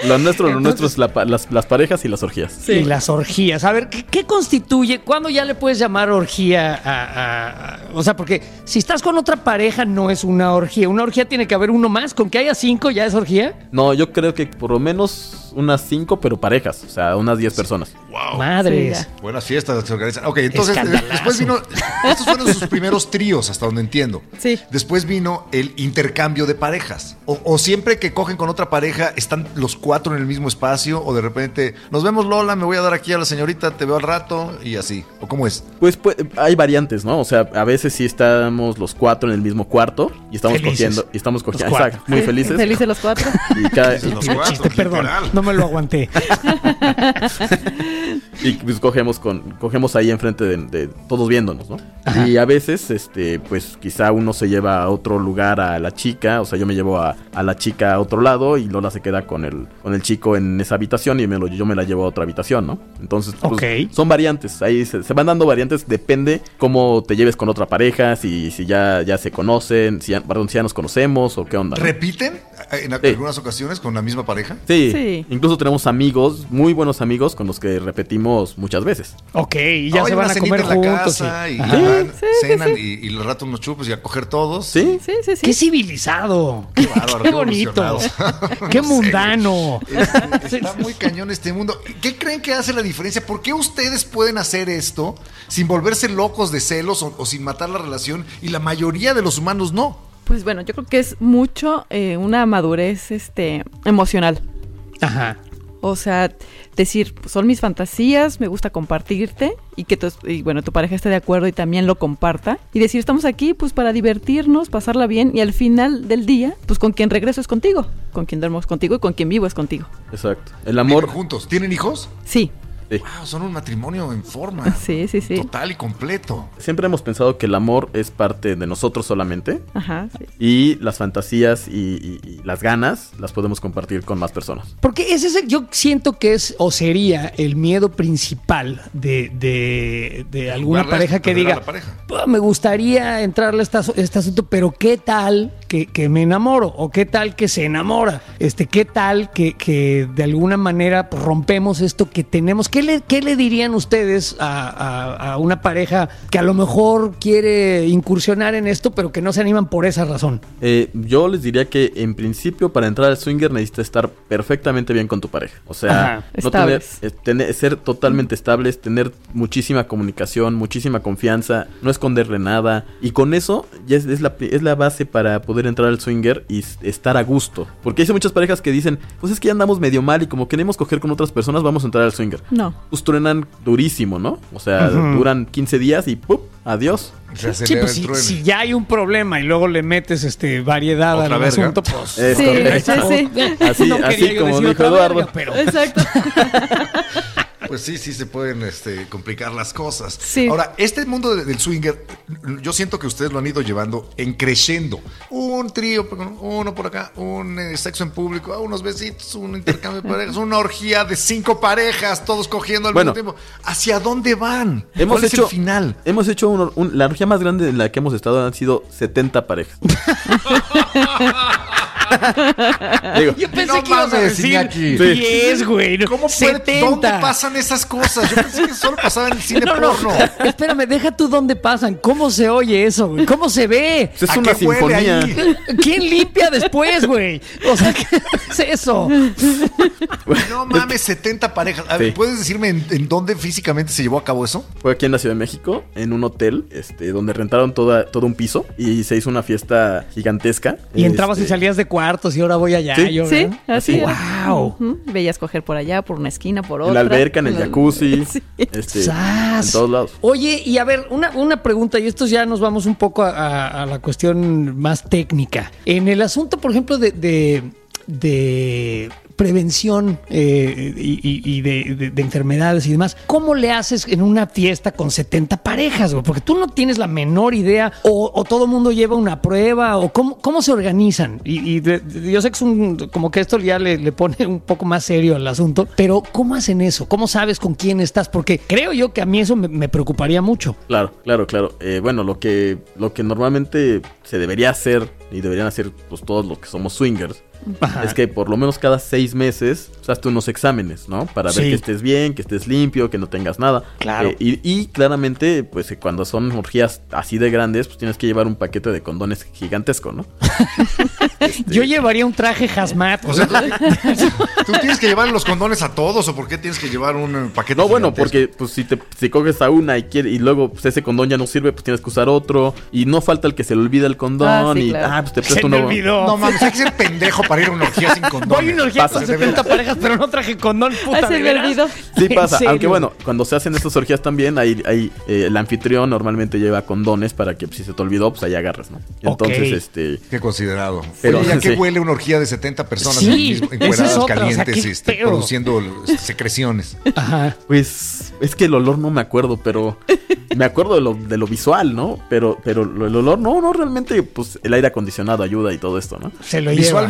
Lo nuestro, lo nuestro es la las, las parejas y las orgías. Y las orgías. A ver, ¿qué, qué constituye? ¿Cuándo ya le puedes llamar orgía a, a- a- O sea, porque si estás con otra pareja no es una orgía. Una orgía tiene que haber uno más. Con que haya cinco ya es orgía. No, yo creo que por lo menos unas cinco, pero parejas, o sea, unas diez personas. Madres. Sí, Buenas fiestas se organizan. Ok, entonces eh, después vino. Estos fueron sus primeros tríos, hasta donde entiendo. Sí. Después vino el intercambio de parejas. O, o siempre que cogen con otra pareja, están los cuatro en el mismo espacio. O de repente, nos vemos Lola, me voy a dar aquí a la señorita, te veo al rato. Y así. ¿O cómo es? Pues, pues, hay variantes, ¿no? O sea, a veces sí estamos los cuatro en el mismo cuarto y estamos Felices. cogiendo, y estamos cogiendo, exacto, muy felices. Felices los cuatro. Y, cada- Los cuatro, chiste, perdón. No me lo aguanté. y, pues cogemos con, cogemos ahí enfrente de, de todos viéndonos, ¿no? Y a veces, este, pues quizá uno se lleva a otro lugar a la chica, o sea, yo me llevo a, a la chica a otro lado y Lola se queda con el, con el chico en esa habitación y me lo, yo me la llevo a otra habitación, ¿no? Entonces, pues, son variantes, ahí se, se van dando variantes, depende cómo te lleves con otra pareja, si, si ya, ya se conocen, si ya, perdón, si ya nos conocemos o qué onda. ¿no? ¿Repiten en Sí. algunas ocasiones con la misma pareja? Sí, Sí. incluso tenemos amigos, muy buenos amigos con los que repetimos muchas veces. Ok, y ya Oye, se van a comer en la juntos. casa y- y, Ajá. van, Sí, sí, cenan sí. Y, y al rato unos chupos y a coger todos. ¿Sí? Sí, sí, sí. Qué civilizado. Qué, bárbaro, qué bonito. Qué mundano. Está, está muy cañón este mundo. ¿Qué creen que hace la diferencia? ¿Por qué ustedes pueden hacer esto sin volverse locos de celos o, o sin matar la relación y la mayoría de los humanos no? Pues bueno, yo creo que es mucho eh, una madurez este, emocional. Ajá. O sea, decir, son mis fantasías, me gusta compartirte y que tu, y bueno, tu pareja esté de acuerdo y también lo comparta. Y decir, estamos aquí pues para divertirnos, pasarla bien y al final del día, pues con quien regreso es contigo, con quien duermo es contigo y con quien vivo es contigo. Exacto. El Viven amor. juntos. ¿Tienen hijos? Sí, sí. Wow, son un matrimonio en forma. sí, sí, sí. Total y completo. Siempre hemos pensado que el amor es parte de nosotros solamente. Ajá. sí. Y las fantasías y, y- y las ganas las podemos compartir con más personas. Porque ese es el- yo siento que es o sería el miedo principal de, de, de alguna Jugarle- pareja que diga, la pareja. "Ah, me gustaría entrarle a esta- este asunto, pero ¿qué tal que, que me enamoro? ¿O qué tal que se enamora? Este, ¿Qué tal que, que de alguna manera rompemos esto que tenemos? ¿Qué le, qué le dirían ustedes a, a- a una pareja que a lo mejor quiere incursionar en esto, pero que no se animan por esa razón? Eh, yo les diría que en principio para entrar al swinger necesitas estar perfectamente bien con tu pareja. O sea, Ajá, no tener, eh, tener- ser totalmente estables, tener muchísima comunicación, muchísima confianza, no esconderle nada. Y con eso ya es, es la, es la base para poder entrar al swinger y estar a gusto. Porque hay muchas parejas que dicen, pues es que ya andamos medio mal y como queremos coger con otras personas, vamos a entrar al swinger. No. Pues truenan durísimo, ¿no? O sea, duran 15 días y ¡pup! Adiós. Se Sí, pues si, si ya hay un problema y luego le metes este variedad Otra al verga. asunto, pues. Es Sí, sí, sí. Así- No quería así yo como decir dijo Eduardo. verga, pero- Exacto. Pues sí, sí se pueden este, complicar las cosas. Sí. Ahora, este mundo de- del swinger, yo siento que ustedes lo han ido llevando en creciendo. Un trío, uno por acá, un eh, sexo en público, ah, unos besitos, un intercambio de parejas, una orgía de cinco parejas, todos cogiendo al Bueno. mismo tiempo. ¿Hacia dónde van? Hemos ¿Cuál hecho, es el final? Hemos hecho un- un- la orgía más grande en la que hemos estado han sido 70 parejas. Digo, Yo pensé No que ibas a mames, decir Iñaki. 10, güey. no, ¿Cómo puede, 70. ¿Dónde pasan esas cosas? Yo pensé que solo pasaba en el cine No, no, porno. espérame, deja tú dónde pasan. ¿Cómo se oye eso, güey? ¿Cómo se ve? es ¿A una sinfonía. ¿Quién limpia después, güey? O sea, ¿qué es eso? No mames, 70 parejas. A ver, Sí. ¿puedes decirme en, en dónde físicamente se llevó a cabo eso? Fue aquí en la Ciudad de México, en un hotel, este, donde rentaron toda, todo un piso y se hizo una fiesta gigantesca. Y entrabas y Este, salías de cuartos y ahora voy allá. Sí, yo, Sí, así era. Wow. Ujú, Veías coger por allá, por una esquina, por otra. En la alberca, en el jacuzzi, Sí. este, ¡Sas! en todos lados. Oye, y a ver, una, una pregunta, y esto ya nos vamos un poco a, a- a la cuestión más técnica. En el asunto, por ejemplo, de, de, de prevención eh, y, de, de- de enfermedades y demás, ¿cómo le haces en una fiesta con 70 parejas? Porque tú no tienes la menor idea, o, o todo mundo lleva una prueba, o cómo, cómo se organizan. Y, yo sé que es un, como que esto ya le, le pone un poco más serio al asunto, pero ¿cómo hacen eso? ¿Cómo sabes con quién estás? Porque creo yo que a mí eso me, me preocuparía mucho. Claro, claro, claro. Eh, bueno, lo que, lo que normalmente se debería hacer y deberían hacer pues, todos los que somos swingers Ajá. es que por lo menos cada seis meses pues, hazte unos exámenes, ¿no? Para ver Sí. que estés bien, que estés limpio, que no tengas nada. Claro. Eh, y, y claramente, pues eh, cuando son orgías así de grandes, pues tienes que llevar un paquete de condones gigantesco, ¿no? Yo llevaría un traje hazmat. O sea, ¿tú, tú tienes que llevar los condones a todos o por qué tienes que llevar un eh, paquete? No, bueno, gigantesco? porque pues si te si coges a una y quiere, y luego pues, ese condón ya no sirve, pues tienes que usar otro. Y no falta el que se le olvida el condón Ah, sí, y claro. ah, pues te se presto me olvidó. No mames, hay que ser pendejo para ir a una orgía sin condones. Voy a una orgía Pasa. con 70 parejas, pero no traje condón, puta. Ah, se ¿de me veras? olvidó. Sí ¿En pasa, aunque bueno, cuando se hacen estas orgías también, hay, hay eh, el anfitrión normalmente lleva condones para que pues, si se te olvidó, pues ahí agarras, ¿no? Entonces, este... Qué considerado. Pero- Oye, ¿a qué sí. huele una orgía de 70 personas Sí, en es o sea, calientes, este, pedo. produciendo secreciones? Ajá. Pues es que el olor no me acuerdo, pero me acuerdo de lo, de lo visual, ¿no? Pero, pero el olor, no, no, realmente, pues el aire acondicionado ayuda y todo esto, ¿no? Se lo lleva.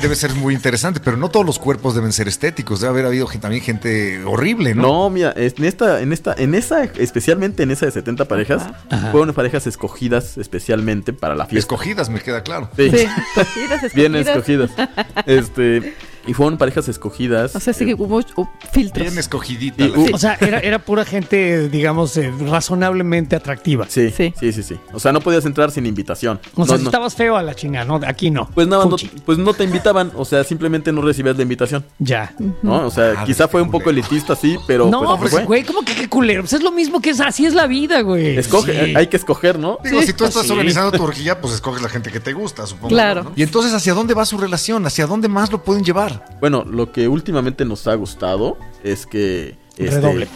Debe ser muy interesante, pero no todos los cuerpos deben ser estéticos. Debe haber habido también gente horrible, ¿no? No, mira, es- en esta, en esta, en esa, especialmente en esa de 70 parejas, Ajá. fueron parejas escogidas especialmente para la fiesta. Escogidas, me queda claro. Sí. Sí, escogidas, Bien escogidas. escogidas. Este, Y fueron parejas escogidas. O sea, sí eh, que hubo uh, filtros. Bien escogidita. Y. O sea, era, era pura gente, digamos, eh, razonablemente atractiva. Sí, Sí. sí, sí, sí, O sea, no podías entrar sin invitación. O sea, No, si no. estabas feo a la chingada, ¿no? Aquí no. Pues nada, no, pues no te invitaban, o sea, simplemente no recibías la invitación, Ya. ¿no? O sea, Ah, quizá fue un poco elitista, sí, pero no, pues, pues, güey, ¿cómo que qué culero? Pues es lo mismo que es, así es la vida, güey. Escoge, Sí. hay que escoger, ¿no? Digo, si tú estás sí. organizando tu orgía, pues escoges la gente que te gusta, supongo. Claro. ¿no? Y entonces, ¿hacia dónde va su relación? ¿Hacia dónde más lo pueden llevar? Bueno, lo que últimamente nos ha gustado es que este, Redoble.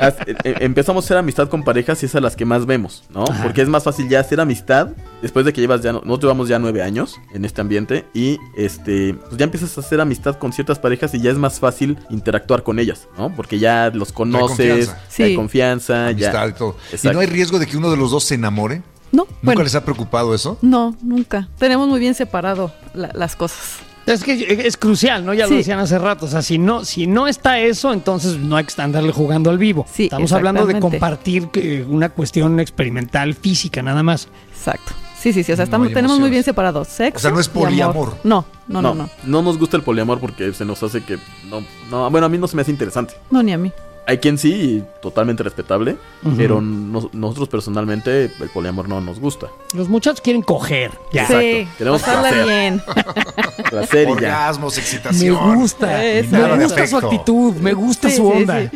as- e- e- empezamos a hacer amistad con parejas y es a las que más vemos, ¿no? Porque es más fácil ya hacer amistad después de que llevas ya, no- nosotros llevamos ya nueve años en este ambiente y este, pues ya empiezas a hacer amistad con ciertas parejas y ya es más fácil interactuar con ellas, ¿no? Porque ya los conoces, confianza. Sí. hay confianza, Amistad ya. y todo. ¿Y no hay riesgo de que uno de los dos se enamore? No, ¿Nunca bueno, les ha preocupado eso? no, nunca. Tenemos muy bien separado la- las cosas. Es que es crucial, ¿no? Ya lo decían hace rato. O sea, si no, si no está eso, entonces no hay que andarle jugando al vivo. Sí, Estamos hablando de compartir eh, una cuestión experimental física, nada más. Exacto. Sí, sí, sí. O sea, No estamos, tenemos muy bien separados. Sexo. O sea, no es poliamor. No, no, no, no. no nos gusta el poliamor porque se nos hace que no, no, bueno, a mí no se me hace interesante. No, ni a mí. Hay quien sí, totalmente respetable, pero nos- nosotros personalmente el poliamor no nos gusta. Los muchachos quieren coger. Ya. Sí, Queremos placer. bien. Placer y ya. Orgasmos, Me excitación. gusta. Eso. Me Nada de gusta su actitud. Me gusta Sí, su sí, onda.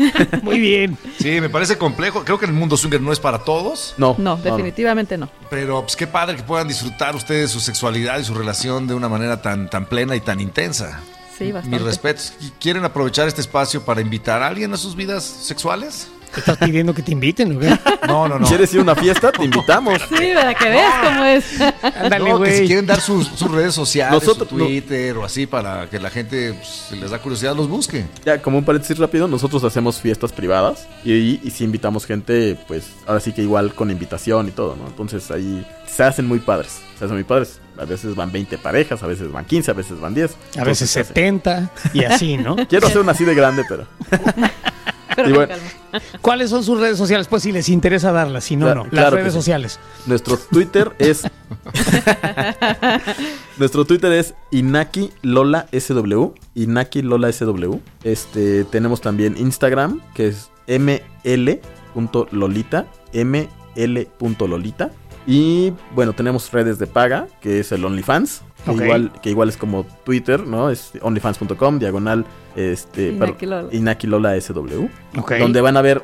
Muy bien. Sí, me parece complejo. Creo que el mundo swinger no es para todos, No, No, definitivamente no. pero pues qué padre que puedan disfrutar ustedes su sexualidad y su relación de una manera tan, tan plena y tan intensa. Sí, bastante. Mis respetos. ¿Y ¿Quieren aprovechar este espacio para invitar a alguien a sus vidas sexuales? ¿Te estás pidiendo que te inviten o qué? No, no, no. ¿Quieres ir a una fiesta? Te invitamos. Sí, para que veas cómo es. Ándale, No, que si quieren dar sus, sus redes sociales, Nosotros- su Twitter o así para que la gente, pues, si les da curiosidad, los busque. Ya, como un paréntesis rápido, nosotros hacemos fiestas privadas y, y, si invitamos gente, pues ahora sí que igual con invitación y todo, ¿no? Entonces ahí se hacen muy padres, se hacen muy padres. A veces van 20 parejas, a veces van 15, a veces van 10. A veces se hace. 70 y así, ¿no? Quiero hacer una así de grande, pero... Pero Y con bueno, calma. ¿Cuáles son sus redes sociales? Pues si les interesa darlas, si no, no. Las claro redes sí. sociales. Nuestro Twitter es. Nuestro Twitter es Inaki Lola SW. Inaki Lola SW. Este, tenemos también Instagram, que es ml.lolita. ml.lolita. Y bueno, tenemos redes de paga, que es el OnlyFans. Que, igual, que igual es como Twitter, ¿no? Es onlyfans.com, diagonal, este, Inaki perdón, Lola. Inaki Lola SW. Donde van a ver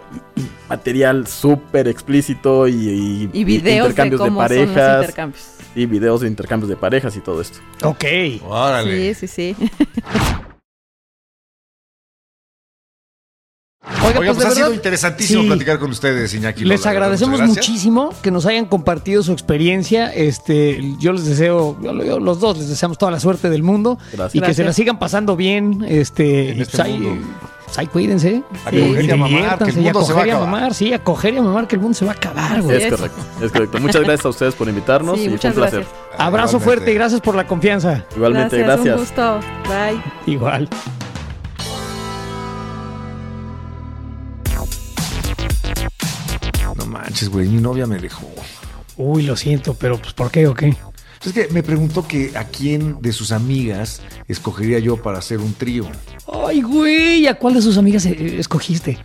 material súper explícito y, y- Y y videos de intercambios de, cómo son los parejas intercambios. y videos de intercambios de parejas y todo esto. Ok. Órale. Sí, sí, sí. Oiga, Oiga, pues, de ha sido interesantísimo sí. platicar con ustedes, Iñaki. Les Lola, ¿verdad? agradecemos gracias. muchísimo que nos hayan compartido su experiencia. Este, yo les deseo, yo- yo- los dos les deseamos toda la suerte del mundo Gracias. y que se la Gracias. sigan pasando bien. Este, En este pues mundo. pues cuídense. A Y- coger y a mamar, que el a se va a coger y a acabar. mamar, sí, a coger y a mamar, que el mundo se va a acabar, güey. Es es. correcto, es correcto. Muchas gracias a ustedes por invitarnos Sí, y fue un placer. gracias. Abrazo Igualmente. fuerte y gracias por la confianza. Igualmente, gracias. Un gusto. Bye. Igual. Manches, güey, mi novia me dejó. Uy, lo siento, pero pues ¿por qué o qué? Es que me preguntó que a quién de sus amigas escogería yo para hacer un trío. Ay, güey, ¿a cuál de sus amigas eh, escogiste?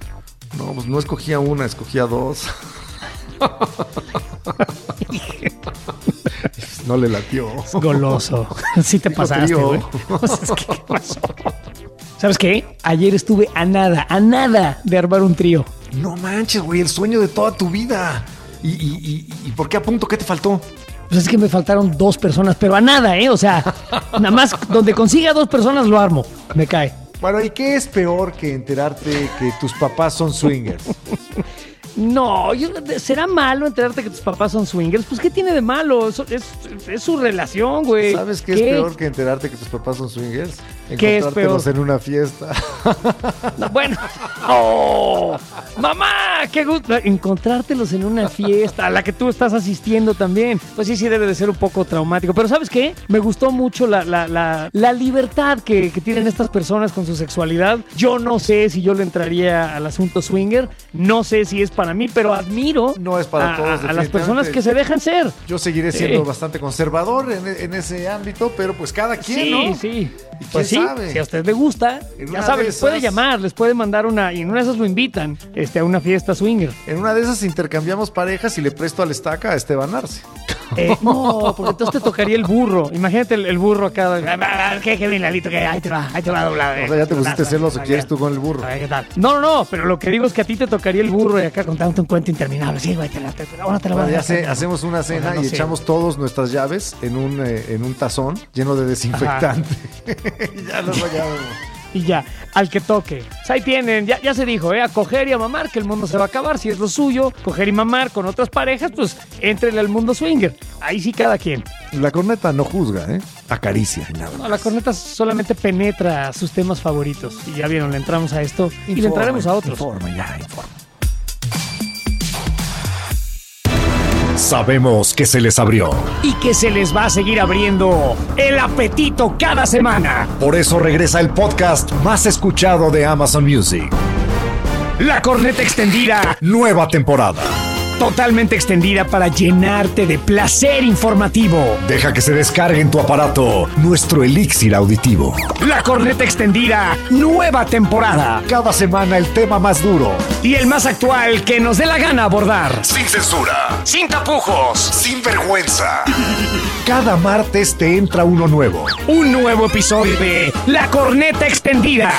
No, pues no escogía una, escogía dos. no le latió. Goloso. Sí te pasaste, güey. ¿Sabes qué? Ayer estuve a nada, a nada de armar un trío. No manches, güey, el sueño de toda tu vida. ¿Y, y, y, y por qué a punto? ¿Qué te faltó? Pues es que me faltaron dos personas, pero a nada, ¿eh? O sea, nada más donde consiga dos personas lo armo. Me cae. Bueno, ¿y qué es peor que enterarte que tus papás son swingers? No, yo- ¿será malo enterarte que tus papás son swingers? Pues, ¿qué tiene de malo? Es, es su relación, güey. ¿Sabes qué, es peor que enterarte que tus papás son swingers? ¿Qué es Encontrártelos peor? en una fiesta. No, bueno. ¡Oh! ¡Mamá! ¡Qué gusto! Encontrártelos en una fiesta a la que tú estás asistiendo también. Pues sí, sí debe de ser un poco traumático. Pero ¿sabes qué? Me gustó mucho la, la- la- la libertad que, que tienen estas personas con su sexualidad. Yo no sé si yo le entraría al asunto swinger. No sé si es para para mí, pero admiro No es para a, todos, a las personas que se dejan ser. Yo seguiré siendo Sí. bastante conservador en, en ese ámbito, pero pues cada quien, Sí, ¿no? sí. ¿Y Pues sí, sabe? si a usted le gusta, En ya sabe, les puede llamar, les puede mandar una, y en una de esas lo invitan este, a una fiesta swinger. En una de esas intercambiamos parejas y le presto al estaca a Esteban Arce. Eh, no, porque entonces te tocaría el burro. Imagínate el, el burro acá. ¿Qué, qué bien, Lalito? Que ahí te va, ahí te va a doblar. O sea, ya te pusiste celoso, ¿quieres tú con el burro? A ver, ¿qué tal? No, no, no, pero lo que digo es que a ti te tocaría el burro y acá contándote un cuento interminable. Sí, güey, te la, te, te- ahora te la voy a sé, hacemos una cena no y sé. echamos todos nuestras llaves en un, eh, en un tazón lleno de desinfectante. y ya vemos. Y ya, al que toque. Pues ahí tienen, ya, ya se dijo, ¿eh? A coger y a mamar, que el mundo se va a acabar. Si es lo suyo, coger y mamar con otras parejas, pues éntrenle al mundo swinger. Ahí sí cada quien. La corneta no juzga, ¿eh? Acaricia. nada No, más. la corneta solamente penetra sus temas favoritos. Y ya vieron, le entramos a esto y le entraremos a otros. Informa, ya, informa. Sabemos que se les abrió. Y que se les va a seguir abriendo el apetito cada semana. Por eso regresa el podcast más escuchado de Amazon Music. La corneta extendida, Nueva temporada. Totalmente extendida para llenarte de placer informativo. Deja que se descargue en tu aparato nuestro elixir auditivo. La corneta extendida, nueva temporada. Cada semana el tema más duro. Y el más actual que nos dé la gana abordar. Sin censura. Sin tapujos. Sin vergüenza. Cada martes te entra uno nuevo. Un nuevo episodio de La corneta extendida.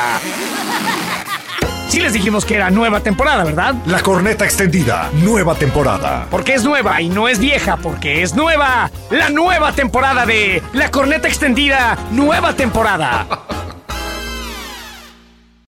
Sí les dijimos que era nueva temporada, ¿verdad? La corneta extendida. Nueva temporada. Porque es nueva y no es vieja, porque es nueva. La nueva temporada de La corneta extendida, nueva temporada.